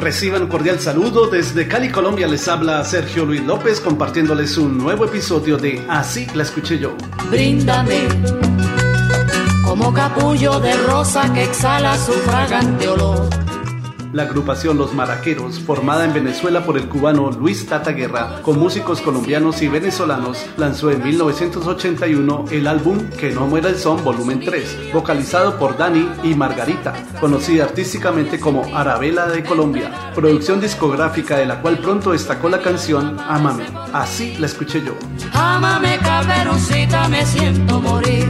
Reciban un cordial saludo desde Cali, Colombia. Les habla Sergio Luis López compartiéndoles un nuevo episodio de Así la escuché yo. Bríndame como capullo de rosa que exhala su fragante olor la agrupación Los Maraqueros, formada en Venezuela por el cubano Luis Tata Guerra, con músicos colombianos y venezolanos, lanzó en 1981 el álbum Que no muera el son volumen 3, vocalizado por Dani y Margarita, conocida artísticamente como Arabella de Colombia, producción discográfica de la cual pronto destacó la canción Amame. Así la escuché yo. Amame, caperucita, me siento morir.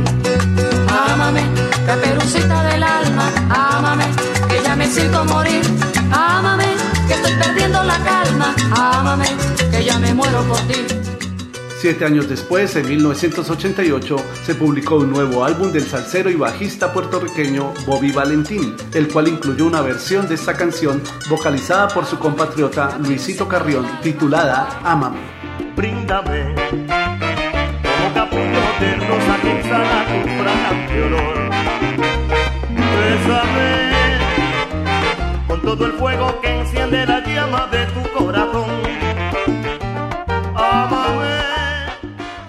Muero por ti. Siete años después, en 1988, se publicó un nuevo álbum del salsero y bajista puertorriqueño Bobby Valentín, el cual incluyó una versión de esta canción vocalizada por su compatriota Luisito Carrión, titulada Ámame. Bríndame, como capullo de rosa que exhala tu fragante olor. Bésame todo el fuego que enciende la llama de tu corazón.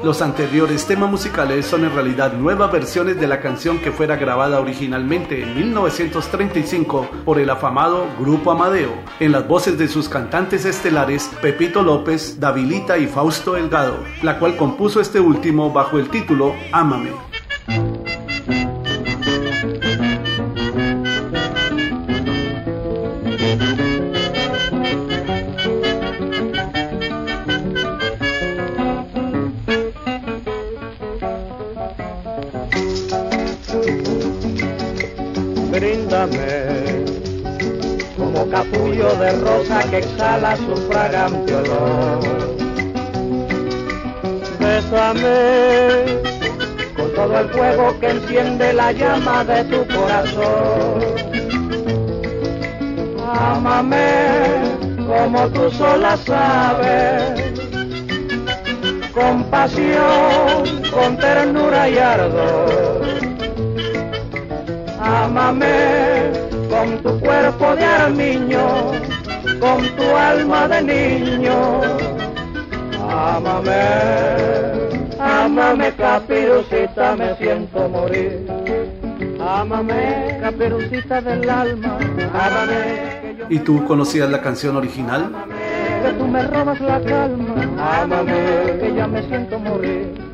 Los anteriores temas musicales son en realidad nuevas versiones de la canción que fuera grabada originalmente en 1935 por el afamado Grupo Amadeo, en las voces de sus cantantes estelares Pepito López, Davilita y Fausto Delgado, la cual compuso este último bajo el título Ámame. Bríndame como capullo de rosa que exhala su fragante olor. Bésame con todo el fuego que enciende la llama de tu corazón. Ámame como tú sola sabes, con pasión, con ternura y ardor Ámame con tu cuerpo de armiño, con tu alma de niño. Ámame, ámame caperucita, me siento morir. Ámame, caperucita del alma, ámame. ¿Y tú conocías la canción original? que tú me robas la calma, ámame, que ya me siento morir.